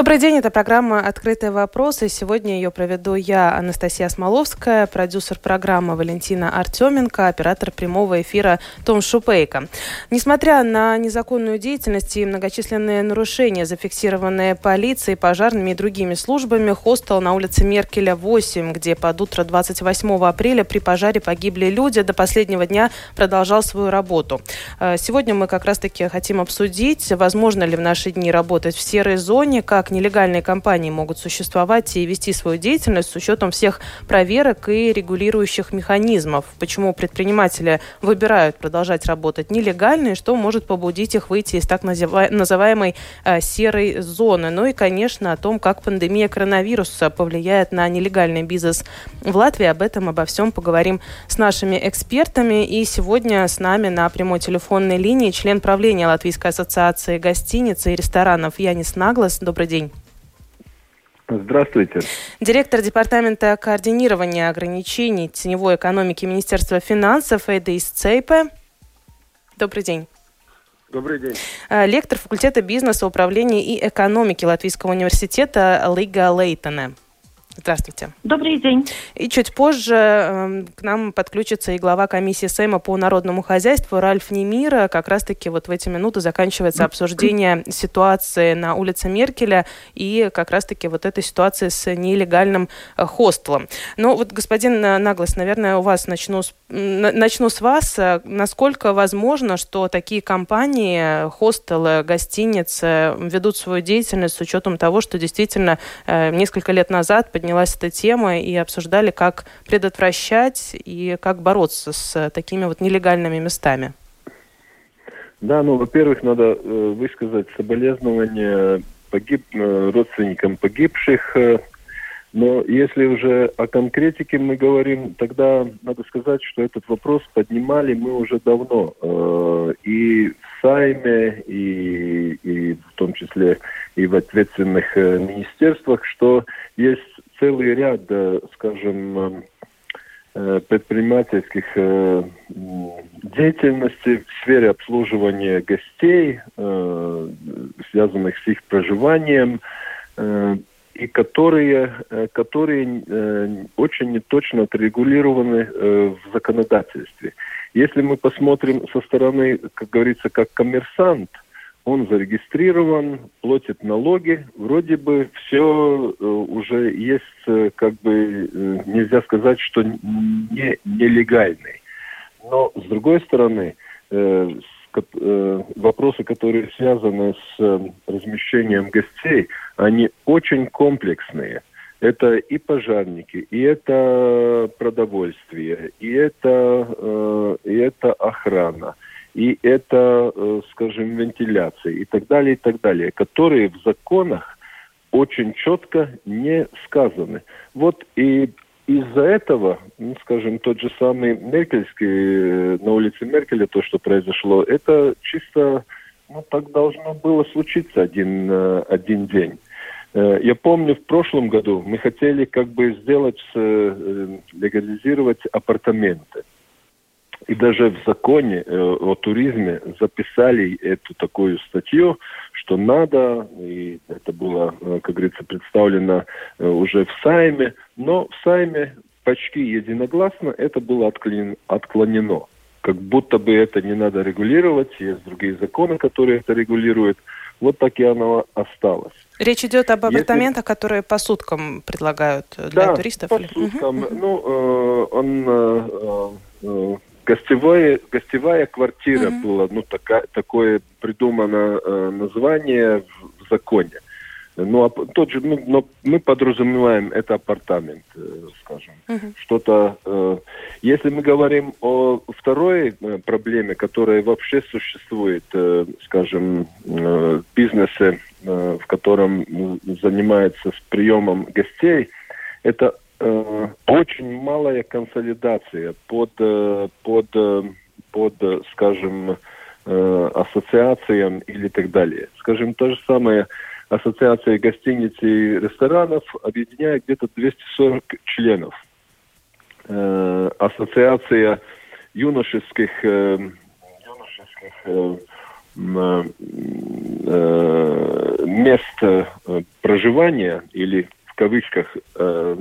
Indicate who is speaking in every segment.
Speaker 1: Добрый день, это программа «Открытые вопросы». Сегодня ее проведу я, Анастасия Смоловская, продюсер программы Валентина Артеменко, оператор прямого эфира Том Шупейко. Несмотря на незаконную деятельность и многочисленные нарушения, зафиксированные полицией, пожарными и другими службами, хостел на улице Меркеля 8, где под утро 28 апреля при пожаре погибли люди, до последнего дня продолжал свою работу. Э, сегодня мы как раз-таки хотим обсудить, возможно ли в наши дни работать в серой зоне, как нелегальные компании могут существовать и вести свою деятельность с учетом всех проверок и регулирующих механизмов. Почему предприниматели выбирают продолжать работать нелегально и что может побудить их выйти из так называемой э, серой зоны. Ну и, конечно, о том, как пандемия коронавируса повлияет на нелегальный бизнес в Латвии. Об этом, обо всем поговорим с нашими экспертами. И сегодня с нами на прямой телефонной линии член правления Латвийской ассоциации гостиниц и ресторанов Янис Наглас. Добрый день.
Speaker 2: Здравствуйте.
Speaker 1: Директор Департамента координирования ограничений теневой экономики Министерства финансов Эдис Цейпе. Добрый день.
Speaker 2: Добрый день.
Speaker 1: Э, лектор факультета бизнеса, управления и экономики Латвийского университета Лига Лейтона. Здравствуйте.
Speaker 3: Добрый день.
Speaker 1: И чуть позже э, к нам подключится и глава комиссии Сейма по народному хозяйству Ральф Немира. Как раз-таки вот в эти минуты заканчивается обсуждение ситуации на улице Меркеля и как раз-таки вот этой ситуации с нелегальным э, хостелом. Ну вот, господин Наглас, наверное, у вас начну с, начну с вас. Насколько возможно, что такие компании, хостелы, гостиницы ведут свою деятельность с учетом того, что действительно э, несколько лет назад поднялась эта тема и обсуждали, как предотвращать и как бороться с такими вот нелегальными местами.
Speaker 2: Да, ну, во-первых, надо э, высказать соболезнования погиб, э, родственникам погибших. Э, но если уже о конкретике мы говорим, тогда надо сказать, что этот вопрос поднимали мы уже давно. Э, и в Сайме, и, и в том числе и в ответственных э, министерствах, что есть целый ряд, э, скажем, э, э, предпринимательских деятельностей в сфере обслуживания гостей, связанных с их проживанием, и которые, которые очень неточно отрегулированы в законодательстве. Если мы посмотрим со стороны, как говорится, как коммерсант – он зарегистрирован, платит налоги, вроде бы все э, уже есть, э, как бы э, нельзя сказать, что не нелегальный. Но с другой стороны, вопросы, которые связаны с размещением гостей, они очень комплексные. Это и пожарники, и это продовольствие, и это, и это охрана и это, э, скажем, вентиляция и так далее, и так далее, которые в законах очень четко не сказаны. Вот и из-за этого, ну, скажем, тот же самый Меркельский, э, на улице Меркеля, то, что произошло, это чисто, ну, так должно было случиться один, э, один день. Я помню, в прошлом году мы хотели как бы сделать, легализировать апартаменты. И даже в законе э, о туризме записали эту такую статью, что надо, и это было, э, как говорится, представлено э, уже в Сайме, но в Сайме почти единогласно это было отклонено. Как будто бы это не надо регулировать, есть другие законы, которые это регулируют. Вот так и оно осталось.
Speaker 1: Речь идет об апартаментах, Если... которые по суткам предлагают для
Speaker 2: да,
Speaker 1: туристов?
Speaker 2: по суткам. Угу. Ну, э, он э, э, гостевая, гостевая квартира mm-hmm. была, ну, такая, такое придумано э, название в, в законе. Ну, а тот же, ну, но мы подразумеваем это апартамент, э, скажем. Uh-huh. Что-то. Э, если мы говорим о второй э, проблеме, которая вообще существует, э, скажем, э, в бизнесе, э, в котором занимается с приемом гостей, это э, очень малая консолидация под, э, под, э, под скажем, э, ассоциациям или так далее. Скажем, то же самое ассоциация гостиниц и ресторанов объединяет где-то 240 членов. Ассоциация юношеских, юношеских мест проживания или кавычках э,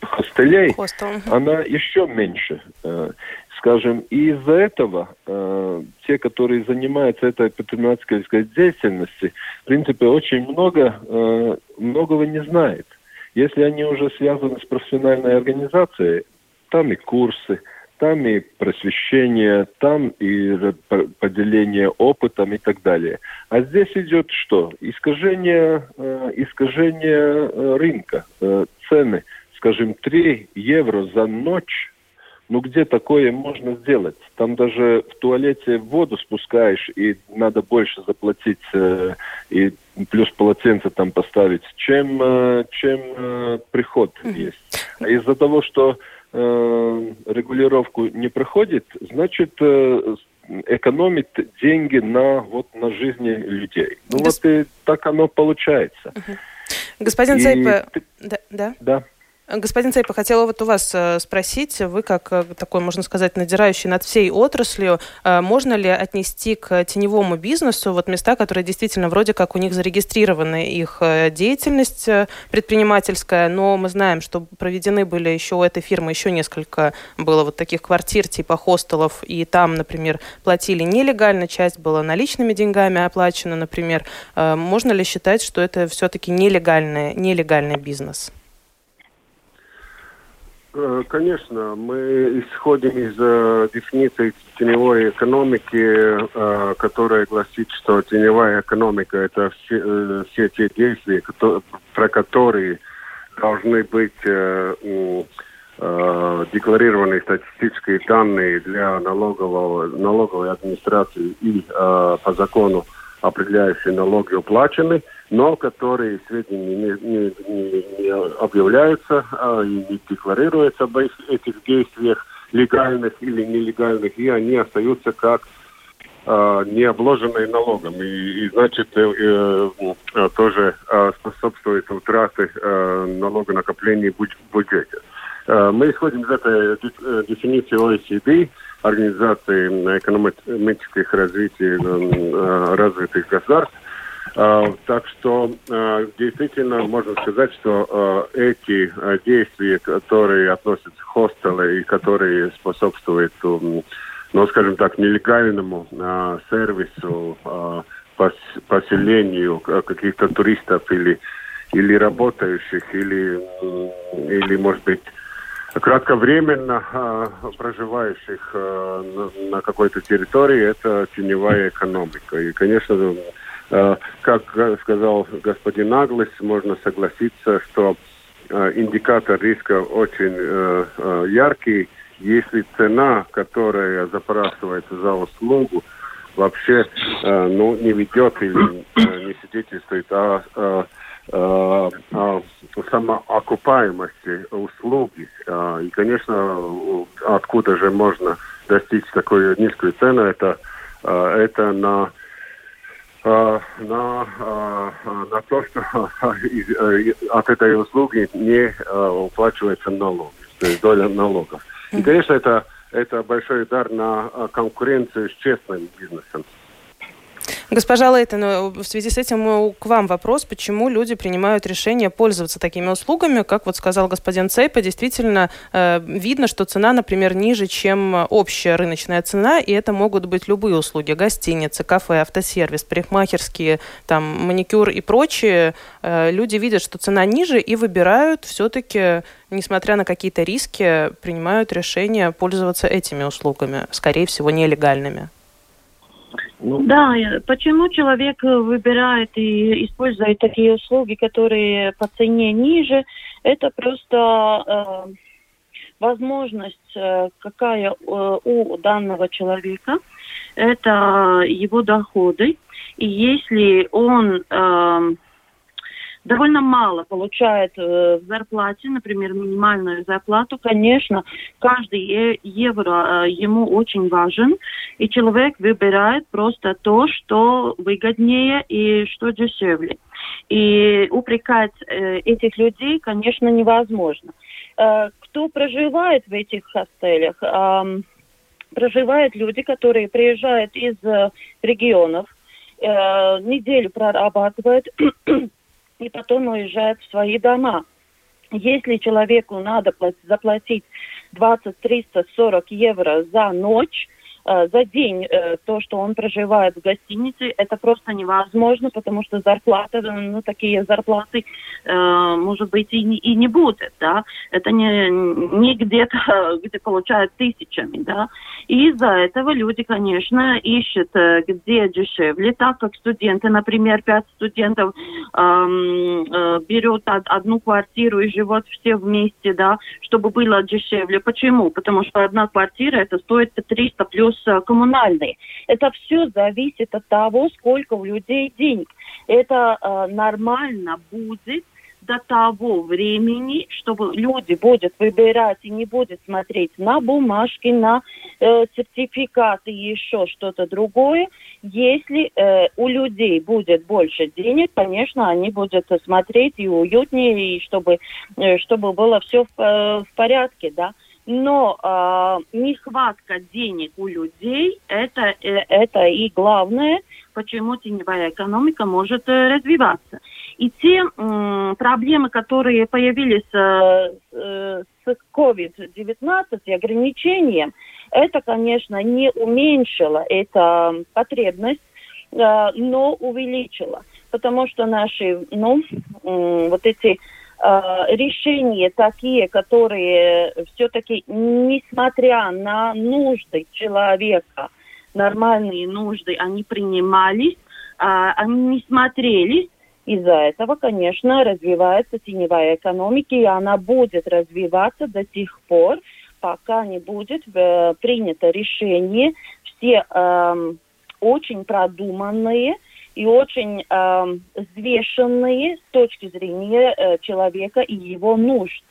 Speaker 2: хостелей, Хостел. она еще меньше. Э, скажем, и из-за этого э, те, которые занимаются этой предпринимательской деятельностью, в принципе, очень много, э, многого не знает. Если они уже связаны с профессиональной организацией, там и курсы, там и просвещение, там и поделение опытом и так далее. А здесь идет что? Искажение, э, искажение э, рынка, э, цены. Скажем, 3 евро за ночь ну где такое можно сделать? Там даже в туалете воду спускаешь, и надо больше заплатить, э, и плюс полотенце там поставить, чем, э, чем э, приход mm-hmm. есть. А из-за того, что э, регулировку не проходит, значит э, экономит деньги на вот на жизни людей. Ну Гос... вот и так оно получается.
Speaker 1: Угу. Господин и... Цайпа, да, да.
Speaker 2: Да.
Speaker 1: Господин Цейпа, хотела вот у вас э, спросить, вы как э, такой, можно сказать, надирающий над всей отраслью, э, можно ли отнести к теневому бизнесу вот места, которые действительно вроде как у них зарегистрированы их деятельность предпринимательская, но мы знаем, что проведены были еще у этой фирмы еще несколько было вот таких квартир типа хостелов, и там, например, платили нелегально, часть была наличными деньгами оплачена, например. Можно ли считать, что это все-таки нелегальный, нелегальный бизнес?
Speaker 3: Э, конечно, мы исходим из э, дефиниции теневой экономики, э, которая гласит, что теневая экономика – это все, э, все те действия, которые, про которые должны быть э, э, декларированы статистические данные для налогового, налоговой администрации и э, по закону определяющие налоги уплачены – но которые сведения не, не, не, не объявляются а, и не декларируются об этих действиях, легальных или нелегальных, и они остаются как а, не обложенные налогом. И, и значит, э, э, тоже э, способствует утраты э, налогонакопления в бюджете. Э, мы исходим из этой э, дефиниции OECD, Организации экономических развития э, развитых государств, а, так что а, действительно можно сказать, что а, эти действия, которые относятся к хостелу и которые способствуют, ну, скажем так, нелегальному сервису, поселению каких-то туристов или, или работающих, или, или может быть, кратковременно проживающих на, на какой-то территории, это теневая экономика. И, конечно, Э, как сказал господин Наглыс, можно согласиться, что э, индикатор риска очень э, яркий. Если цена, которая запрашивается за услугу, вообще ну, не ведет или не свидетельствует о, о, о самоокупаемости услуги. И, конечно, откуда же можно достичь такой низкой цены, это, это на на, на то, что от этой услуги не уплачивается налог, то есть доля налогов. И, конечно, это, это большой удар на конкуренцию с честным бизнесом.
Speaker 1: Госпожа Лейтон, в связи с этим к вам вопрос, почему люди принимают решение пользоваться такими услугами, как вот сказал господин Цейпа, действительно э, видно, что цена, например, ниже, чем общая рыночная цена, и это могут быть любые услуги, гостиницы, кафе, автосервис, парикмахерские, там, маникюр и прочие. Э, люди видят, что цена ниже и выбирают все-таки, несмотря на какие-то риски, принимают решение пользоваться этими услугами, скорее всего, нелегальными.
Speaker 4: Ну, да, почему человек выбирает и использует такие услуги, которые по цене ниже, это просто э, возможность, э, какая э, у данного человека, это его доходы. И если он э, довольно мало получает э, зарплате, например, минимальную зарплату, конечно, каждый евро э, ему очень важен, и человек выбирает просто то, что выгоднее и что дешевле. И упрекать э, этих людей, конечно, невозможно. Э, кто проживает в этих хостелях? Э, проживают люди, которые приезжают из э, регионов, э, неделю прорабатывают и потом уезжают в свои дома. Если человеку надо заплатить 20, 300, 40 евро за ночь, за день э, то, что он проживает в гостинице, это просто невозможно, потому что зарплата, ну, такие зарплаты, э, может быть, и не, и не будет, да. Это не, не где-то, где получают тысячами, да. И из-за этого люди, конечно, ищут, где дешевле, так как студенты, например, пять студентов эм, э, берут одну квартиру и живут все вместе, да, чтобы было дешевле. Почему? Потому что одна квартира, это стоит 300 плюс плюс э, коммунальные. Это все зависит от того, сколько у людей денег. Это э, нормально будет до того времени, чтобы люди будут выбирать и не будут смотреть на бумажки, на э, сертификаты и еще что-то другое. Если э, у людей будет больше денег, конечно, они будут смотреть и уютнее, и чтобы, э, чтобы было все в, э, в порядке, да но э, нехватка денег у людей это, э, это и главное, почему теневая экономика может э, развиваться. И те э, проблемы, которые появились э, э, с COVID-19 и ограничением, это, конечно, не уменьшило эту потребность, э, но увеличило. Потому что наши, ну, э, вот эти решения такие, которые все-таки, несмотря на нужды человека, нормальные нужды, они принимались, а они не смотрелись. Из-за этого, конечно, развивается теневая экономика, и она будет развиваться до тех пор, пока не будет э, принято решение все э, очень продуманные, и очень э, взвешенные с точки зрения э, человека и его нужд.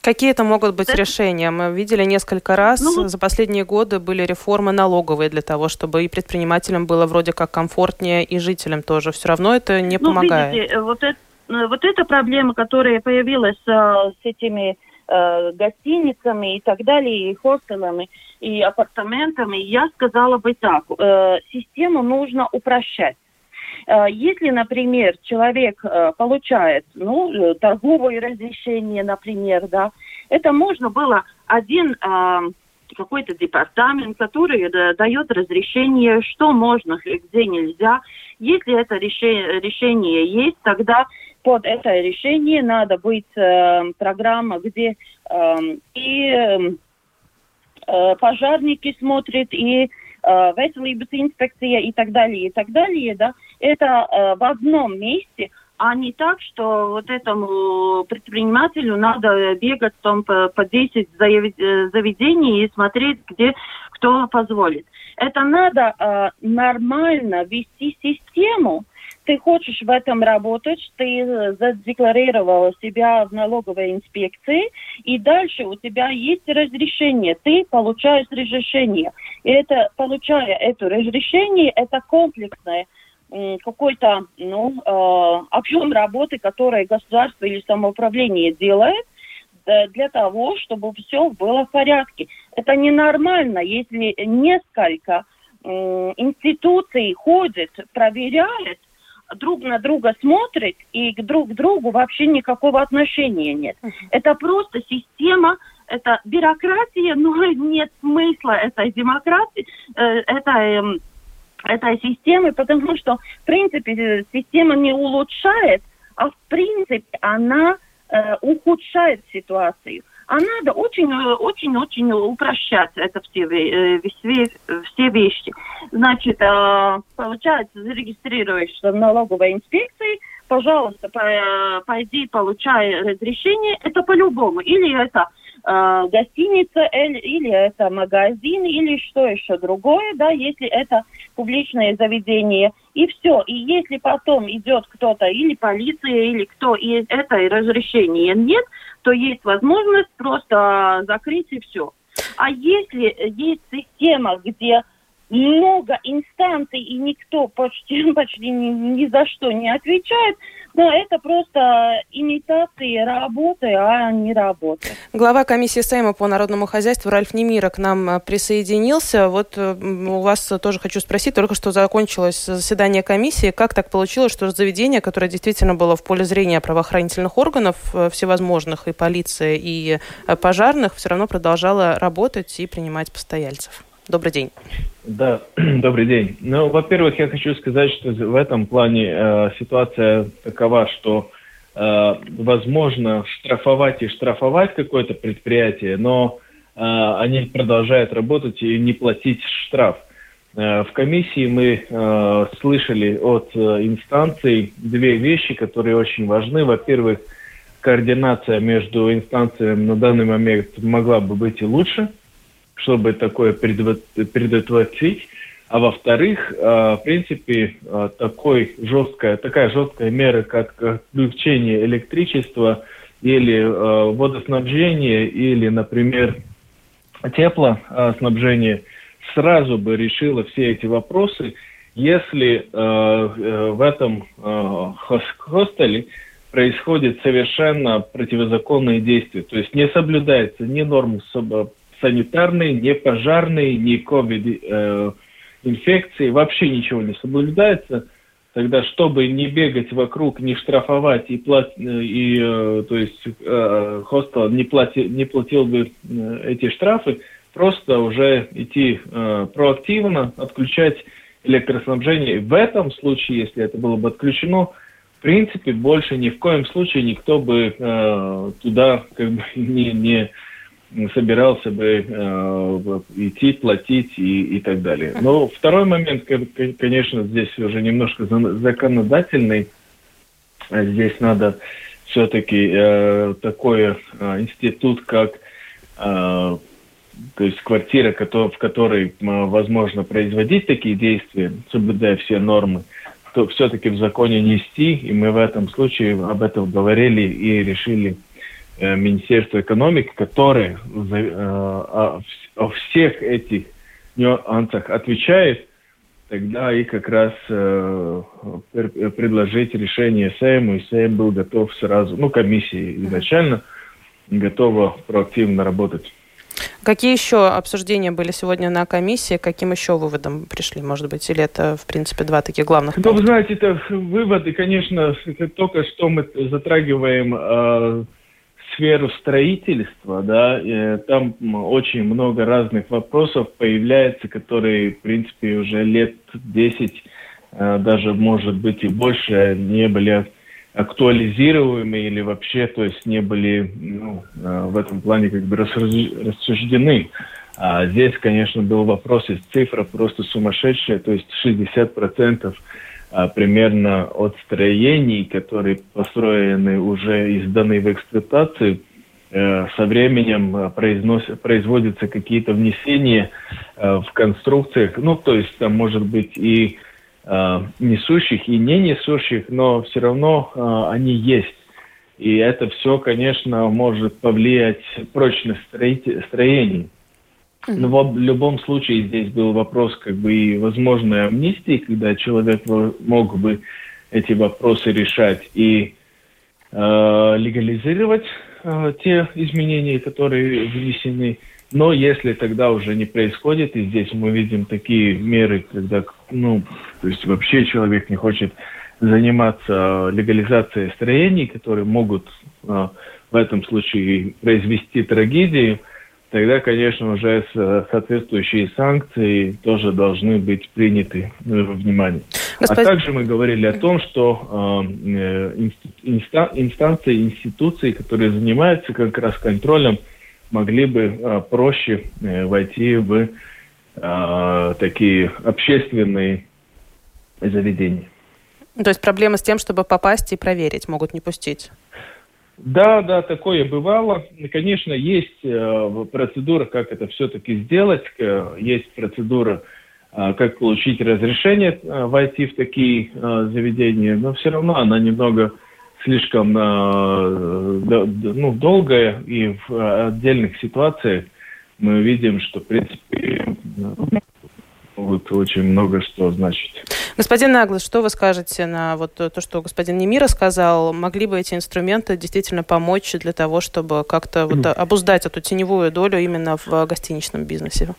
Speaker 1: Какие это могут быть решения? Мы видели несколько раз, ну, за последние годы были реформы налоговые для того, чтобы и предпринимателям было вроде как комфортнее, и жителям тоже. Все равно это не ну, помогает.
Speaker 4: Видите, вот, это, э, вот эта проблема, которая появилась э, с этими э, гостиницами и так далее, и хостелами, и апартаментами, я сказала бы так, э, систему нужно упрощать. Э, если, например, человек э, получает ну, э, торговое разрешение, например, да, это можно было один какой-то департамент, который дает разрешение, что можно, где нельзя. Если это решение, решение есть, тогда под это решение надо быть э, программа, где э, и э, пожарники смотрят, и э, veselības инспекция и так далее, и так далее, да, это э, в одном месте, а не так, что вот этому предпринимателю надо бегать там по, по 10 заведений и смотреть, где кто позволит. Это надо э, нормально вести систему, ты хочешь в этом работать, ты задекларировал себя в налоговой инспекции, и дальше у тебя есть разрешение, ты получаешь разрешение. И это, получая это разрешение, это комплексное какой-то ну, э, объем работы, который государство или самоуправление делает для того, чтобы все было в порядке. Это ненормально, если несколько институций ходят, проверяют, друг на друга смотрит и к друг к другу вообще никакого отношения нет. Это просто система, это бюрократия, но нет смысла этой демократии, э, этой, этой системы, потому что, в принципе, система не улучшает, а в принципе она э, ухудшает ситуацию а надо очень-очень-очень упрощать это все, э, все, все вещи. Значит, э, получается, зарегистрируешься в налоговой инспекции, пожалуйста, пойди, получай разрешение, это по-любому. Или это э, гостиница или, это магазин или что еще другое, да, если это публичное заведение. И все. И если потом идет кто-то, или полиция, или кто, и это разрешения нет, то есть возможность просто закрыть и все. А если есть система, где много инстанций, и никто почти, почти ни, ни за что не отвечает, но это просто имитации работы, а не работы.
Speaker 1: Глава комиссии Сейма по народному хозяйству Ральф Немира к нам э, присоединился. Вот э, у вас тоже хочу спросить, только что закончилось заседание комиссии. Как так получилось, что заведение, которое действительно было в поле зрения правоохранительных органов э, всевозможных, и полиции, и пожарных, все равно продолжало работать и принимать постояльцев? Добрый день.
Speaker 5: Да, добрый день. Ну, во-первых, я хочу сказать, что в этом плане э, ситуация такова, что э, возможно штрафовать и штрафовать какое-то предприятие, но э, они продолжают работать и не платить штраф. Э, в комиссии мы э, слышали от э, инстанций две вещи, которые очень важны. Во-первых, координация между инстанциями на данный момент могла бы быть и лучше – чтобы такое предотвратить. А во-вторых, э, в принципе, э, такой жесткая, такая жесткая мера, как отключение электричества или э, водоснабжение, или, например, теплоснабжение, сразу бы решила все эти вопросы, если в этом хостеле происходит совершенно противозаконные действия. То есть не соблюдается ни норм санитарные, не пожарные, не ковид-инфекции, вообще ничего не соблюдается, тогда, чтобы не бегать вокруг, не штрафовать и, плат, и э, то есть э, хостел не, плати, не платил бы э, эти штрафы, просто уже идти проактивно, отключать электроснабжение. В этом случае, если это было бы отключено, в принципе, больше ни в коем случае никто бы э, туда как бы не, не собирался бы э, идти, платить и, и так далее. Но второй момент, конечно, здесь уже немножко законодательный. Здесь надо все-таки э, такой э, институт, как э, то есть квартира, в которой возможно производить такие действия, соблюдая все нормы, то все-таки в законе нести, и мы в этом случае об этом говорили и решили Э, Министерство экономики, которое э, о, всех этих нюансах отвечает, тогда и как раз э, предложить решение Сейму, и Сейм был готов сразу, ну, комиссии изначально готова проактивно работать.
Speaker 1: Какие еще обсуждения были сегодня на комиссии? Каким еще выводом пришли, может быть? Или это, в принципе, два таких главных
Speaker 5: Ну, вы знаете, это выводы, конечно, только что мы затрагиваем э, сферу строительства, да, там очень много разных вопросов появляется, которые, в принципе, уже лет 10, э, даже, может быть, и больше не были актуализируемы или вообще, то есть не были ну, э, в этом плане как бы рассуждены. А здесь, конечно, был вопрос, из цифра просто сумасшедшая, то есть 60 процентов примерно от строений, которые построены уже и сданы в эксплуатацию, э, со временем э, производятся какие-то внесения э, в конструкциях, ну, то есть там может быть и несущих, и не несущих, но все равно они есть. И это все, конечно, может повлиять прочность строений. Но в любом случае здесь был вопрос как бы и возможной амнистии, когда человек мог бы эти вопросы решать и э, легализировать э, те изменения, которые внесены. Но если тогда уже не происходит, и здесь мы видим такие меры, когда, ну, то есть вообще человек не хочет заниматься легализацией строений, которые могут э, в этом случае произвести трагедию, тогда, конечно, уже соответствующие санкции тоже должны быть приняты во внимание. Господ... А также мы говорили о том, что э, инста... инстанции, институции, которые занимаются как раз контролем, могли бы э, проще э, войти в э, такие общественные заведения.
Speaker 1: То есть проблема с тем, чтобы попасть и проверить, могут не пустить?
Speaker 5: Да, да, такое бывало. Конечно, есть э, процедура, как это все-таки сделать. Э, есть процедура, э, как получить разрешение войти в такие заведения, но все равно она немного слишком э, ну, долгая, и в отдельных ситуациях мы видим, что, в принципе, могут очень много что значить.
Speaker 1: Господин Наглас, что вы скажете на вот то, что господин Немира сказал? Могли бы эти инструменты действительно помочь для того, чтобы как-то вот обуздать эту теневую долю именно в гостиничном бизнесе?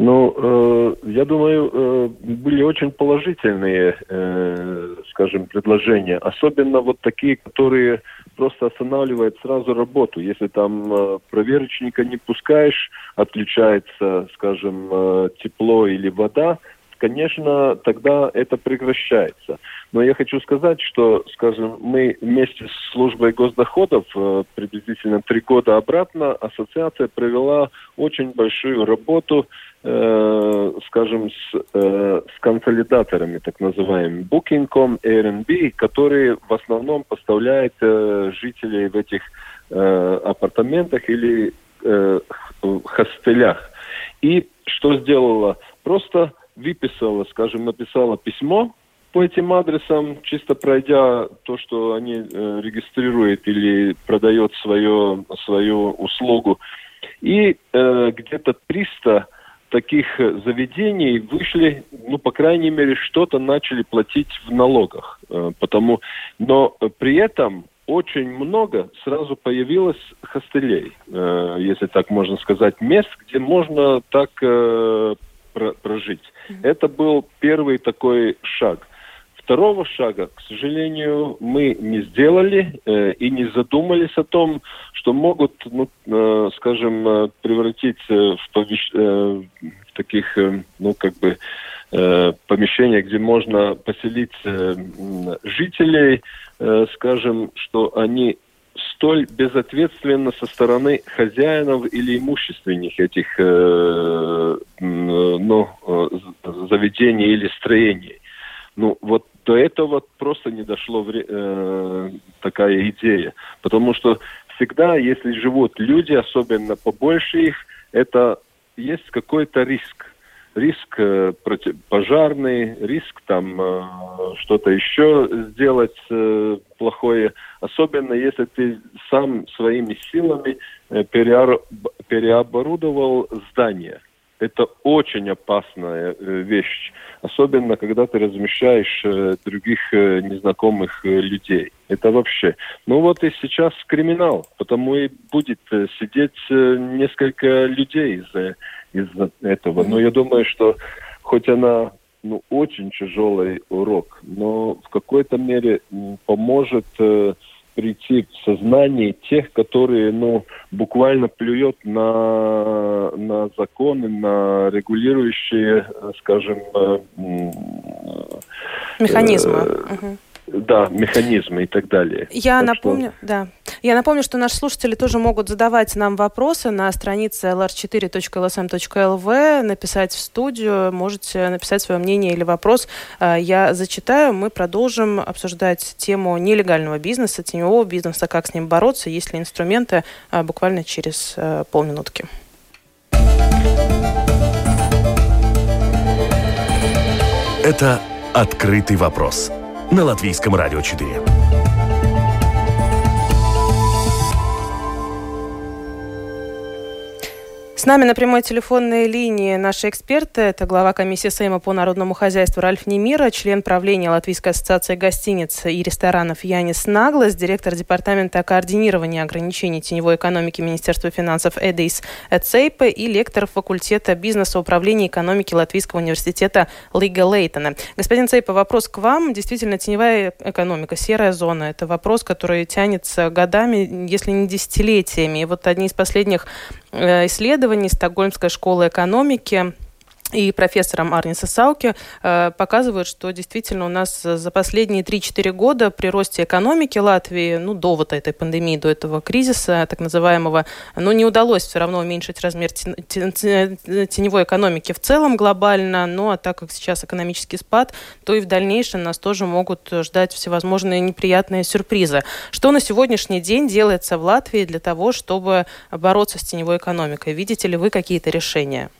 Speaker 2: Ну, э, я думаю, э, были очень положительные, э, скажем, предложения. Особенно вот такие, которые просто останавливают сразу работу. Если там э, проверочника не пускаешь, отключается, скажем, э, тепло или вода, конечно, тогда это прекращается. Но я хочу сказать, что, скажем, мы вместе с службой госдоходов э, приблизительно три года обратно ассоциация провела очень большую работу э, скажем, с, э, с консолидаторами, так называемыми, Booking.com, Airbnb, которые в основном поставляют э, жителей в этих э, апартаментах или э, хостелях. И что сделала? Просто выписала, скажем, написала письмо по этим адресам, чисто пройдя то, что они э, регистрируют или продают свое, свою услугу. И э, где-то 300 таких заведений вышли, ну, по крайней мере, что-то начали платить в налогах. Э, потому, но при этом очень много сразу появилось хостелей, э, если так можно сказать, мест, где можно так э, прожить. Это был первый такой шаг. Второго шага, к сожалению, мы не сделали э, и не задумались о том, что могут, ну, э, скажем, э, превратиться в, повещ... э, в таких, э, ну, как бы, э, помещения, где можно поселить э, жителей, э, скажем, что они столь безответственно со стороны хозяинов или имущественных этих э, ну, э, заведений или строений. Ну, вот до этого просто не дошло вре- э, такая идея. Потому что всегда, если живут люди, особенно побольше их, это есть какой-то риск риск э, пожарный, риск там э, что-то еще сделать э, плохое, особенно если ты сам своими силами э, переоборудовал здание. Это очень опасная э, вещь, особенно когда ты размещаешь э, других э, незнакомых людей. Это вообще. Ну вот и сейчас криминал, потому и будет сидеть несколько людей из-за из-за этого. Но я думаю, что хоть она ну, очень тяжелый урок, но в какой-то мере поможет прийти в сознание тех, которые, ну, буквально плюют на, на законы, на регулирующие, э, скажем, э,
Speaker 1: механизмы. Э, угу
Speaker 2: да, механизмы и так далее.
Speaker 1: Я так напомню, что... да. Я напомню, что наши слушатели тоже могут задавать нам вопросы на странице lr4.lsm.lv, написать в студию, можете написать свое мнение или вопрос. А, я зачитаю, мы продолжим обсуждать тему нелегального бизнеса, теневого бизнеса, как с ним бороться, есть ли инструменты, а, буквально через а, полминутки.
Speaker 6: Это «Открытый вопрос» на Латвийском радио 4.
Speaker 1: С нами на прямой телефонной линии наши эксперты. Это глава комиссии Сейма по народному хозяйству Ральф Немира, член правления Латвийской ассоциации гостиниц и ресторанов Янис Наглас, директор департамента координирования ограничений теневой экономики Министерства финансов Эдейс Эцейпе и лектор факультета бизнеса управления экономики Латвийского университета Лига Лейтона. Господин Цейпе, вопрос к вам. Действительно, теневая экономика, серая зона – это вопрос, который тянется годами, если не десятилетиями. И вот одни из последних исследований исследований Стокгольмской школы экономики и профессором Арниса Сауки э, показывают, что действительно у нас за последние 3-4 года при росте экономики Латвии, ну, до вот этой пандемии, до этого кризиса так называемого, ну, не удалось все равно уменьшить размер теневой экономики в целом глобально, ну, а так как сейчас экономический спад, то и в дальнейшем нас тоже могут ждать всевозможные неприятные сюрпризы. Что на сегодняшний день делается в Латвии для того, чтобы бороться с теневой экономикой? Видите ли вы какие-то решения?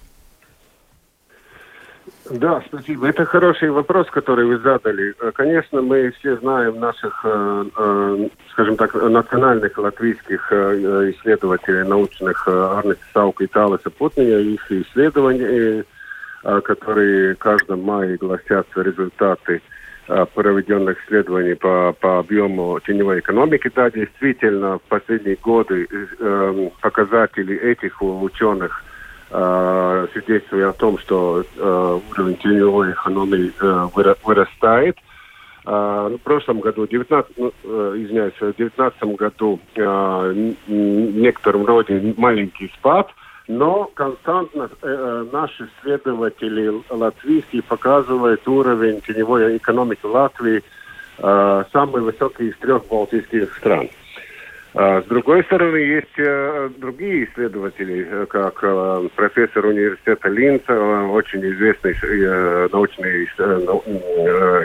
Speaker 3: Да, спасибо. Это хороший вопрос, который вы задали. Э, конечно, мы все знаем наших, э, э, скажем так, национальных латвийских исследователей научных Арнеса Саука и Таласа Путния, их исследования, которые каждом мае гласятся результаты проведенных исследований по, по объему теневой экономики. Да, действительно, в последние годы показатели этих ученых – э, свидетельствуя о том, что э, уровень теневой экономии э, вырастает. Э, в прошлом году, 19, ну, э, извиняюсь, в 2019 году э, некотором роде маленький спад, но константно э, наши исследователи латвийские показывают уровень теневой экономики Латвии э, самый высокий из трех балтийских стран. А с другой стороны, есть э, другие исследователи, э, как э, профессор университета Линца, очень известный научный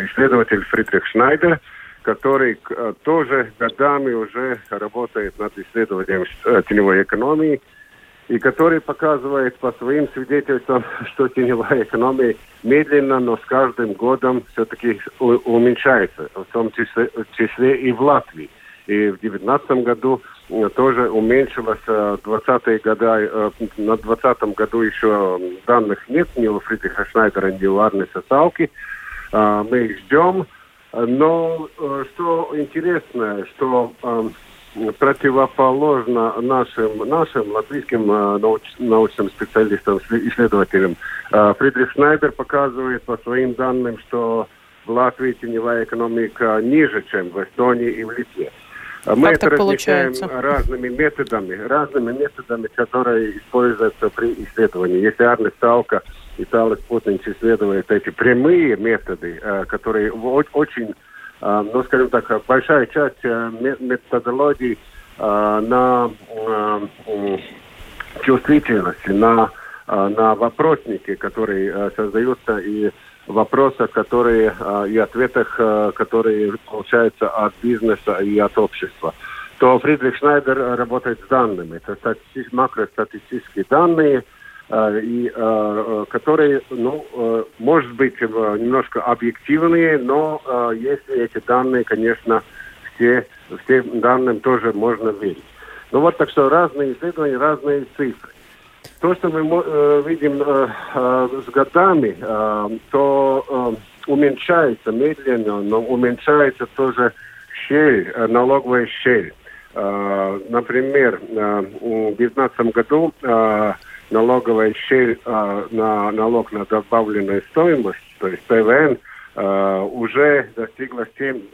Speaker 3: исследователь Фридрих Шнайдер, который тоже годами уже работает над исследованием теневой экономии, и который показывает по своим свидетельствам, что теневая экономия медленно, но с каждым годом все-таки уменьшается, в том числе, числе и в Латвии. И в 2019 году э, тоже уменьшилось 20-е годы. Э, на 20 году еще данных нет ни у Фридриха Шнайдера, ни у Арнеса Салки. Э, мы их ждем. Но что интересно, что противоположно нашим, нашим латвийским науч, научным специалистам, исследователям, Фридрих Шнайдер показывает по своим данным, что в Латвии теневая экономика ниже, чем в Эстонии и в Литве.
Speaker 1: А мы как это различаем получается?
Speaker 3: разными методами, разными методами, которые используются при исследовании. Если Арне Сталка и Талас Путинч исследуют эти прямые методы, э, которые очень, э, ну, скажем так, большая часть э, методологии на чувствительности, на, на вопросники, которые создаются и вопросах, которые а, и ответах, а, которые получаются от бизнеса и от общества, то Фридрих Шнайдер работает с данными. Это стати- макростатистические данные, а, и, которые, ну, может быть, немножко объективные, но если эти данные, конечно, все, всем данным тоже можно верить. Ну вот так что разные исследования, разные цифры. То, что мы э, видим э, э, с годами, э, то э, уменьшается медленно, но уменьшается тоже щель, э, налоговая щель. Э, например, э, в 2019 году э, налоговая щель э, на налог на добавленную стоимость, то есть ПВН, Uh, уже достигла 7,1%.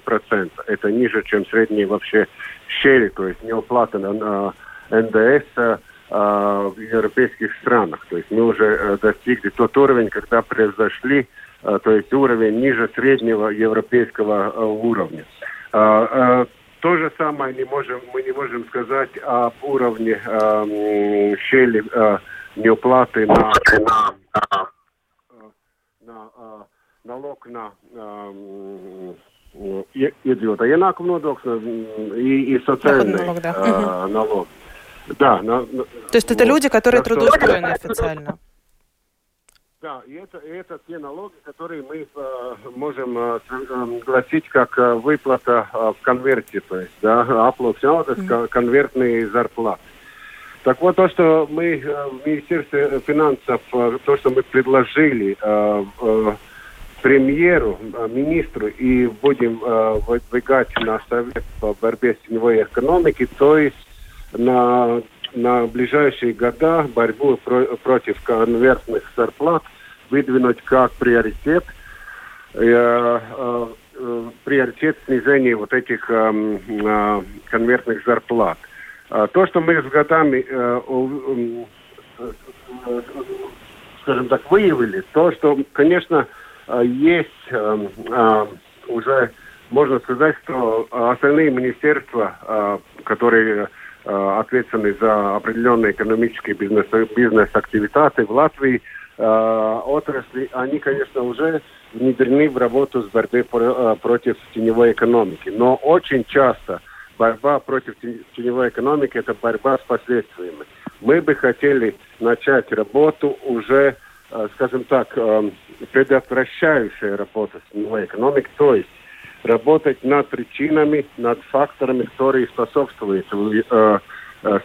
Speaker 3: Uh, Это ниже, чем средний вообще щель, то есть неуплата на, на НДС э, в европейских странах. То есть мы уже э, достигли тот уровень, когда превзошли, э, то есть уровень ниже среднего европейского уровня. То же самое не можем, мы не можем сказать об уровне э, щели э, неуплаты на, на, на э, налог на э, iedzīvotāju ienākumu nodoklis и, и социальный налог. Да. Э, налог.
Speaker 1: Да. На, на, То есть это люди, которые так трудоустроены что... официально?
Speaker 3: Да, и это, и это те налоги, которые мы э, можем э, э, гласить как э, выплата э, в конверте, то есть, да, оплата, mm. конвертные зарплаты. Так вот, то, что мы э, в Министерстве финансов, э, то, что мы предложили э, э, премьеру, э, министру и будем э, выдвигать на Совет по борьбе с теневой экономикой, то есть на, на ближайшие года борьбу про, против конвертных зарплат выдвинуть как приоритет, э, э, э, приоритет снижения вот этих э, э, конвертных зарплат. Э, то, что мы с годами э, скажем так, выявили то, что, конечно, есть уже, можно сказать, что остальные министерства, которые ответственны за определенные экономические бизнес, бизнес-активитаты в Латвии, отрасли, они, конечно, уже внедрены в работу с борьбой против теневой экономики. Но очень часто борьба против теневой экономики – это борьба с последствиями. Мы бы хотели начать работу уже, э, скажем так, э, предотвращающая работа с теневой экономикой, то есть работать над причинами, над факторами, которые способствуют э,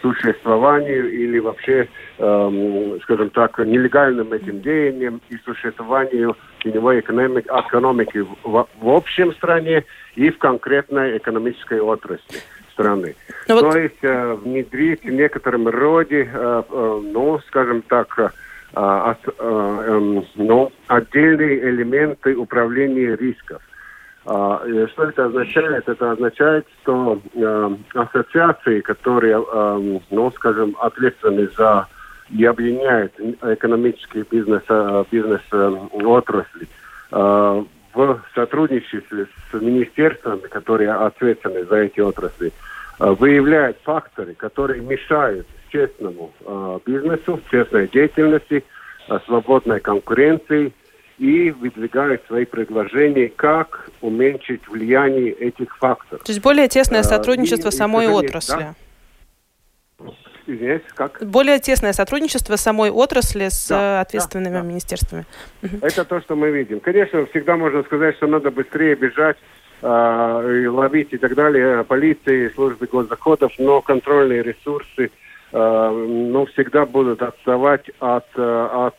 Speaker 3: существованию или вообще, скажем так, нелегальным этим деяниям и существованию теневой экономики, экономики в, в общем стране и в конкретной экономической отрасли страны. Ну, вот... То есть э, внедрить в некотором роде, э, э, ну, скажем так, э, от, э, э, ну, отдельные элементы управления рисков. Э, что это означает? Это означает, что э, ассоциации, которые, э, ну, скажем, ответственны за и объединяют экономические бизнес, э, бизнес э, отрасли, э, в сотрудничестве с министерствами, которые ответственны за эти отрасли, Э, выявляет факторы, которые мешают честному бизнесу, честной деятельности, свободной конкуренции и выдвигает свои предложения, как уменьшить влияние этих факторов.
Speaker 1: То есть более тесное сотрудничество и, самой и, отрасли.
Speaker 3: Да? Извиняюсь, как?
Speaker 1: Более тесное сотрудничество самой отрасли с да, ответственными да, министерствами.
Speaker 3: Это то, что мы видим. Конечно, всегда можно сказать, что надо быстрее бежать э, ловить и так далее, полиции, службы госдоходов, но контрольные ресурсы э, ну, всегда будут отставать от, от,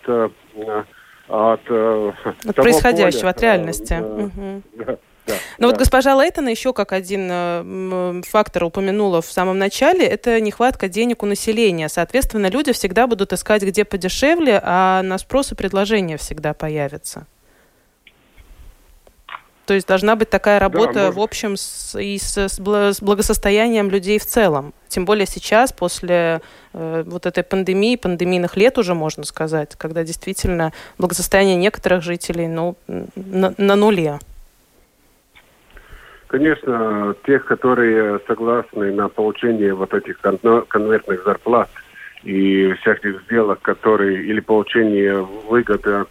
Speaker 3: от,
Speaker 1: от, от происходящего, поля, от реальности. Э, угу. да. Да, Но да. вот госпожа Лейтона еще как один э, фактор упомянула в самом начале, это нехватка денег у населения. Соответственно, люди всегда будут искать где подешевле, а на спрос и предложение всегда появится. То есть должна быть такая работа да, в общем с, и с, с благосостоянием людей в целом. Тем более сейчас, после э, вот этой пандемии, пандемийных лет уже можно сказать, когда действительно благосостояние некоторых жителей ну, на, на нуле.
Speaker 3: Конечно, тех, которые согласны на получение вот этих конвертных зарплат и всяких сделок, которые или получение выгоды от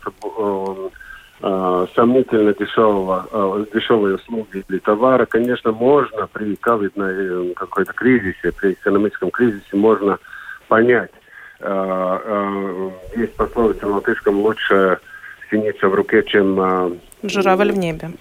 Speaker 3: э, сомнительно дешевого, э, дешевой услуги или товара, конечно, можно при ковидной э, какой-то кризисе, при экономическом кризисе можно понять. Э, э, есть пословица на латышском «лучше синица в руке, чем...» э,
Speaker 1: Журавль в небе.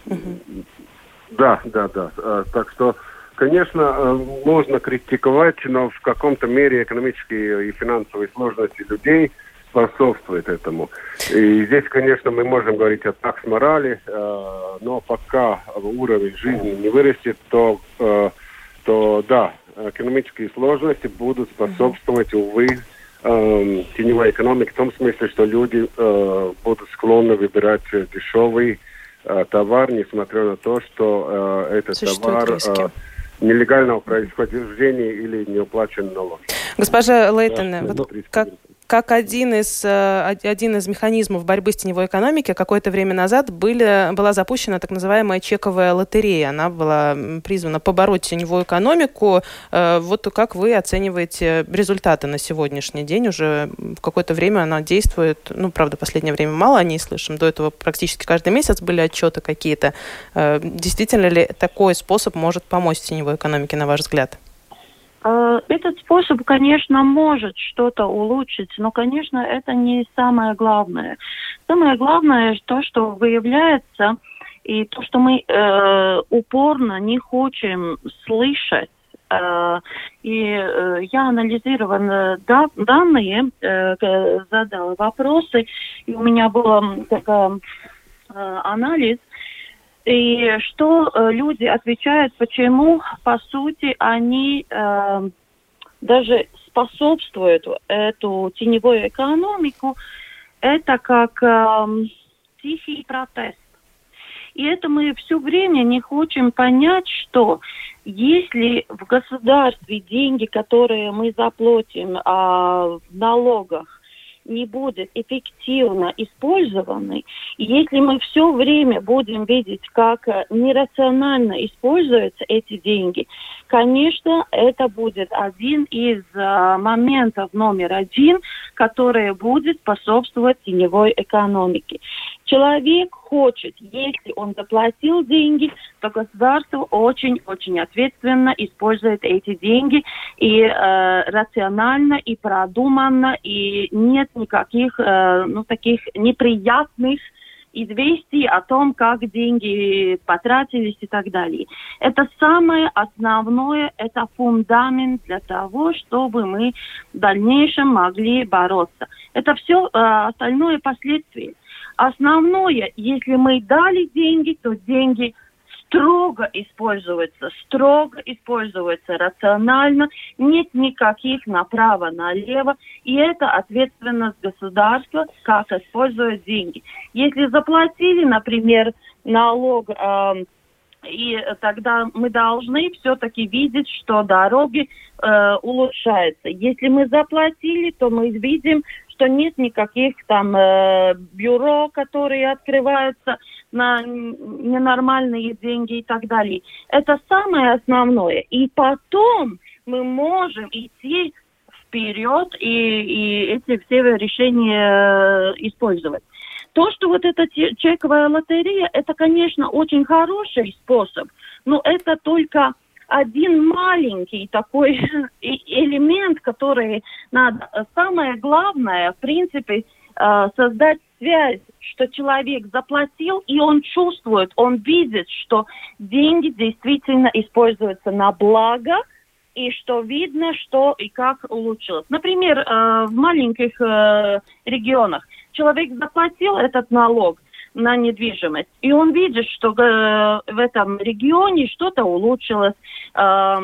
Speaker 3: Да, да, да. Э, так что, конечно, э, можно критиковать, но в каком-то мере экономические и финансовые сложности людей – способствует этому. И здесь, конечно, мы можем говорить о такс-морали, э, но пока уровень жизни не вырастет, то, э, то да, экономические сложности будут способствовать, увы, э, теневой экономике в том смысле, что люди э, будут склонны выбирать дешевый э, товар, несмотря на то, что э, этот Существует товар э, нелегального происхождения или не уплачен налог.
Speaker 1: Госпожа Лейтон, да, вот как, как один из, э, один из механизмов борьбы с теневой экономикой какое-то время назад были, была запущена так называемая чековая лотерея. Она была призвана побороть теневую экономику. Э, вот как вы оцениваете результаты на сегодняшний день? Уже какое-то время она действует. Ну, правда, последнее время мало о ней слышим. До этого практически каждый месяц были отчеты какие-то. Э, действительно ли такой способ может помочь теневой экономике, на ваш взгляд?
Speaker 4: Э, этот способ, конечно, может что-то улучшить, но, конечно, это не самое главное. Самое главное то, что выявляется, и то, что мы э, упорно не хотим слышать. Э, и э, я анализировала да, данные, э, задала вопросы, и у меня был такой э, анализ, и что э, люди отвечают, почему, по сути, они э, даже способствуют эту теневую экономику, это как э, тихий протест. И это мы все время не хотим понять, что если в государстве деньги, которые мы заплатим а, в налогах, не будет эффективно использованы, если мы все время будем видеть, как э, нерационально используются эти деньги, конечно, это будет один из э, моментов номер один, который будет способствовать теневой экономике. Человек хочет, если он заплатил деньги, то государство очень-очень ответственно использует эти деньги и э, рационально, и продуманно, и нет никаких э, ну, таких неприятных известий о том, как деньги потратились и так далее. Это самое основное, это фундамент для того, чтобы мы в дальнейшем могли бороться. Это все э, остальное последствия. Основное, если мы дали деньги, то деньги строго используются, строго используются рационально, нет никаких направо-налево, и это ответственность государства, как используют деньги. Если заплатили, например, налог э, и тогда мы должны все-таки видеть, что дороги э, улучшаются. Если мы заплатили, то мы видим, что нет никаких там э, бюро, которые открываются на ненормальные деньги и так далее. Это самое основное. И потом мы можем идти вперед и, и эти все решения э, использовать. То, что вот эта чековая лотерея, это, конечно, очень хороший способ, но это только один маленький такой элемент, который надо... Самое главное, в принципе, э, создать связь, что человек заплатил, и он чувствует, он видит, что деньги действительно используются на благо, и что видно, что и как улучшилось. Например, э, в маленьких э, регионах человек заплатил этот налог, на недвижимость. И он видит, что э, в этом регионе что-то улучшилось. Э,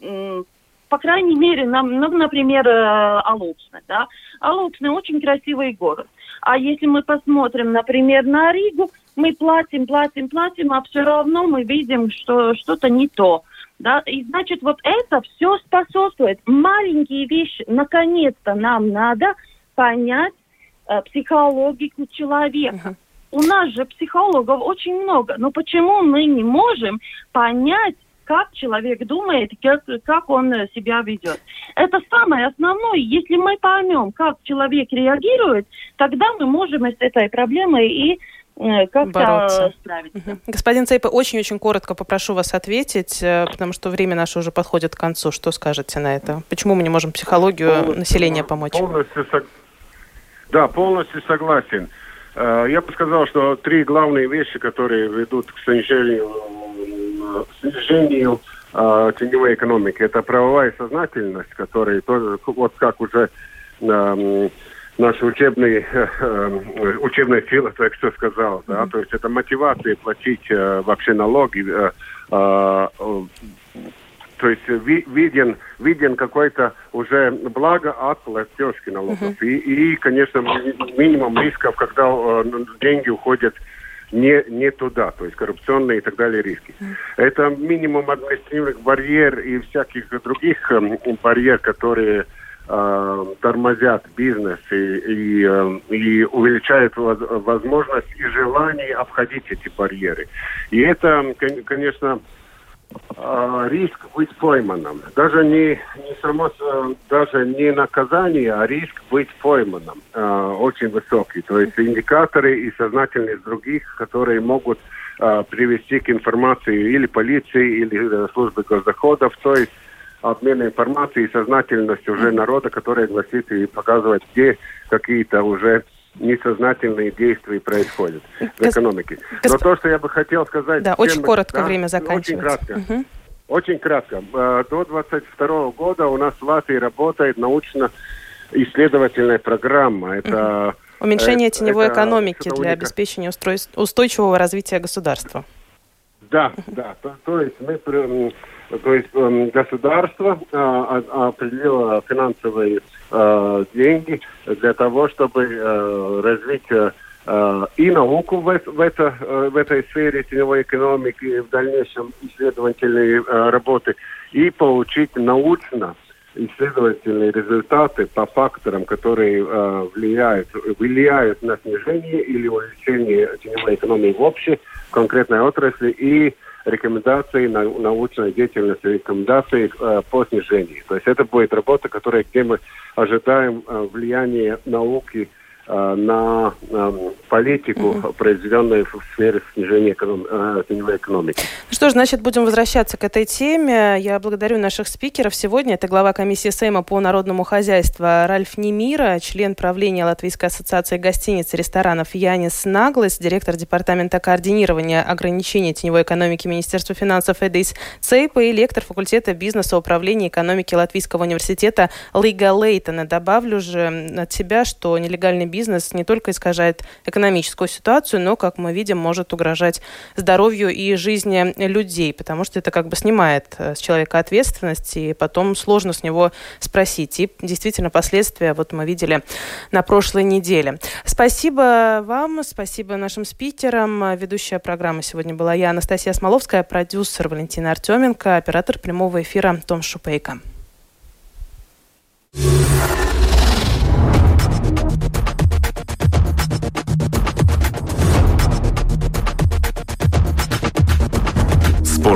Speaker 4: э, по крайней мере, нам, ну, например, э, Алупсны. Да? Алупсны очень красивый город. А если мы посмотрим, например, на Ригу, мы платим, платим, платим, а все равно мы видим, что что-то не то. Да? И значит, вот это все способствует. Маленькие вещи, наконец-то нам надо понять, психологику человека. У нас же психологов очень много, но почему мы не можем понять, как человек думает, как, как он себя ведет. Это самое основное. Если мы поймем, как человек реагирует, тогда мы можем с этой проблемой и э, как-то справиться.
Speaker 1: Угу. Господин Цейпа, очень-очень коротко попрошу вас ответить, э, потому что время наше уже подходит к концу. Что скажете на это? Почему мы не можем психологию полностью, населения помочь?
Speaker 3: Полностью, да, полностью согласен. Э, я бы сказал, что три главные вещи, которые ведут к снижению, снижению э, теневой экономики, это правовая сознательность, которая тоже, вот как уже э, наши учебные, э, учебная сила, так что сказал, да, то есть это мотивация платить э, вообще налоги, э, э, то есть ви, виден, виден какой-то уже благо от платежки налогов. Uh-huh. И, и, конечно, минимум рисков, когда э, деньги уходят не, не туда, то есть коррупционные и так далее риски. Mm. Это минимум административных барьер и всяких других э, барьер, которые э, тормозят бизнес и, и, э, и увеличают возможность и желание обходить эти барьеры. И это, конечно, э, риск быть пойманным. Даже не, не само, даже не наказание, а риск быть пойманным э, очень высокий. То есть индикаторы и сознательность других, которые могут э, привести к информации или полиции, или э, службы госдоходов. То есть обмен информацией и сознательность уже народа, которая гласит и показывает, где какие-то уже несознательные действия происходят в экономике. Но то, что я бы хотел сказать...
Speaker 1: Да, очень коротко да, время заканчивается.
Speaker 3: Очень кратко. Угу. Очень кратко. До 22 года у нас в Латвии работает научно-исследовательная программа. Это...
Speaker 1: Угу. Уменьшение это, теневой это, экономики для обеспечения устойчивого развития государства.
Speaker 3: Да, да. То, то есть мы то есть э, государство э, определило финансовые э, деньги для того, чтобы э, развить и науку в, в, это, в этой сфере теневой экономики, в дальнейшем исследовательные работы, и получить научно исследовательные результаты по факторам, которые э, влияют, влияют на снижение или увеличение теневой экономии в общей конкретной отрасли и рекомендации на, научной деятельности, рекомендации э, по снижению. То есть это будет работа, которая, где мы ожидаем э, влияния науки на эм, политику, угу. произведенную в сфере снижения эконом... Э, теневой экономики.
Speaker 1: Ну что ж, значит, будем возвращаться к этой теме. Я благодарю наших спикеров. Сегодня это глава комиссии Сейма по народному хозяйству Ральф Немира, член правления Латвийской ассоциации гостиниц и ресторанов Янис Наглас, директор департамента координирования ограничений теневой экономики Министерства финансов Эдис Цейпа и лектор факультета бизнеса управления экономики Латвийского университета Лига Лейтона. Добавлю же от себя, что нелегальный бизнес не только искажает экономическую ситуацию, но, как мы видим, может угрожать здоровью и жизни людей, потому что это как бы снимает э, с человека ответственность, и потом сложно с него спросить. И действительно последствия вот мы видели на прошлой неделе. Спасибо вам, спасибо нашим спикерам. Ведущая программы сегодня была я, Анастасия Смоловская, продюсер Валентина Артеменко, оператор прямого эфира Том Шупейко.